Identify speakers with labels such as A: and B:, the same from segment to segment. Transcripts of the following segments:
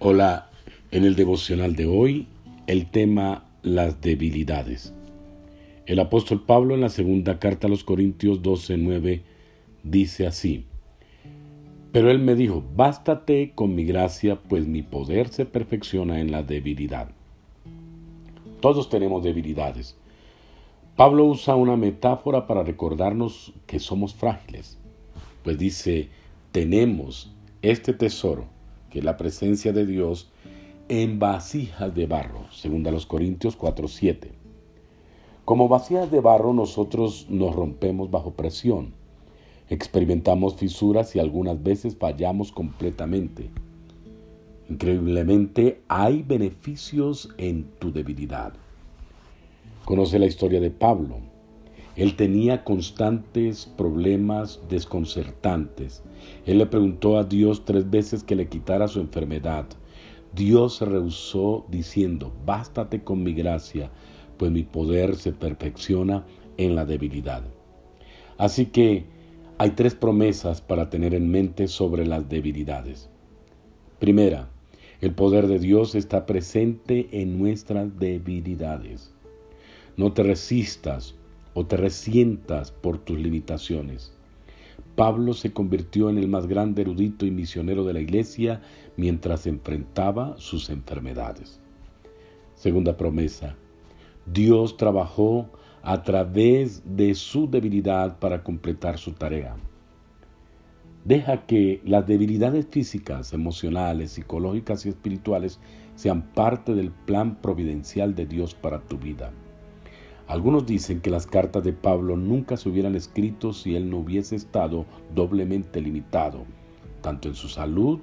A: Hola, en el devocional de hoy el tema las debilidades. El apóstol Pablo en la segunda carta a los Corintios 12:9 dice así, pero él me dijo, bástate con mi gracia, pues mi poder se perfecciona en la debilidad. Todos tenemos debilidades. Pablo usa una metáfora para recordarnos que somos frágiles, pues dice, tenemos este tesoro que la presencia de Dios en vasijas de barro, según los Corintios 4:7. Como vasijas de barro nosotros nos rompemos bajo presión, experimentamos fisuras y algunas veces fallamos completamente. Increíblemente hay beneficios en tu debilidad. Conoce la historia de Pablo. Él tenía constantes problemas desconcertantes. Él le preguntó a Dios tres veces que le quitara su enfermedad. Dios se rehusó diciendo, bástate con mi gracia, pues mi poder se perfecciona en la debilidad. Así que hay tres promesas para tener en mente sobre las debilidades. Primera, el poder de Dios está presente en nuestras debilidades. No te resistas o te resientas por tus limitaciones. Pablo se convirtió en el más grande erudito y misionero de la iglesia mientras enfrentaba sus enfermedades. Segunda promesa. Dios trabajó a través de su debilidad para completar su tarea. Deja que las debilidades físicas, emocionales, psicológicas y espirituales sean parte del plan providencial de Dios para tu vida. Algunos dicen que las cartas de Pablo nunca se hubieran escrito si él no hubiese estado doblemente limitado, tanto en su salud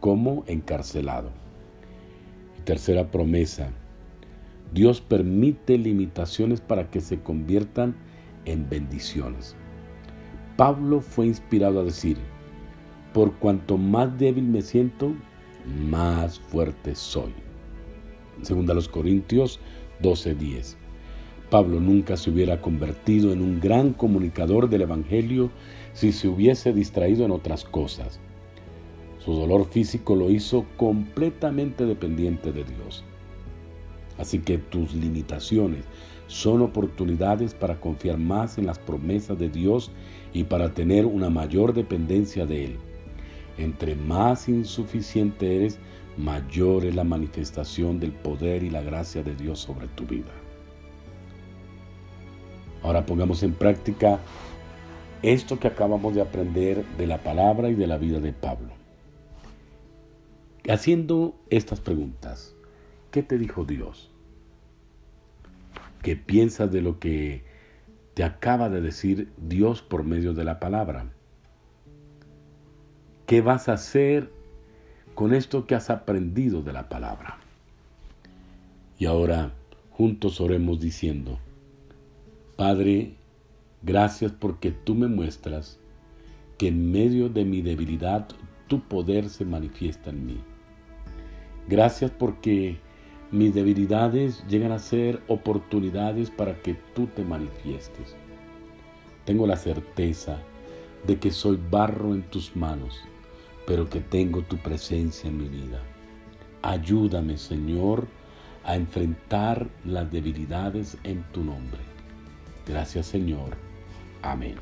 A: como encarcelado. Y tercera promesa, Dios permite limitaciones para que se conviertan en bendiciones. Pablo fue inspirado a decir, por cuanto más débil me siento, más fuerte soy. Segunda los Corintios 12:10. Pablo nunca se hubiera convertido en un gran comunicador del Evangelio si se hubiese distraído en otras cosas. Su dolor físico lo hizo completamente dependiente de Dios. Así que tus limitaciones son oportunidades para confiar más en las promesas de Dios y para tener una mayor dependencia de Él. Entre más insuficiente eres, mayor es la manifestación del poder y la gracia de Dios sobre tu vida. Ahora pongamos en práctica esto que acabamos de aprender de la palabra y de la vida de Pablo. Haciendo estas preguntas, ¿qué te dijo Dios? ¿Qué piensas de lo que te acaba de decir Dios por medio de la palabra? ¿Qué vas a hacer con esto que has aprendido de la palabra? Y ahora juntos oremos diciendo, Padre, gracias porque tú me muestras que en medio de mi debilidad tu poder se manifiesta en mí. Gracias porque mis debilidades llegan a ser oportunidades para que tú te manifiestes. Tengo la certeza de que soy barro en tus manos, pero que tengo tu presencia en mi vida. Ayúdame, Señor, a enfrentar las debilidades en tu nombre. Gracias Señor. Amén.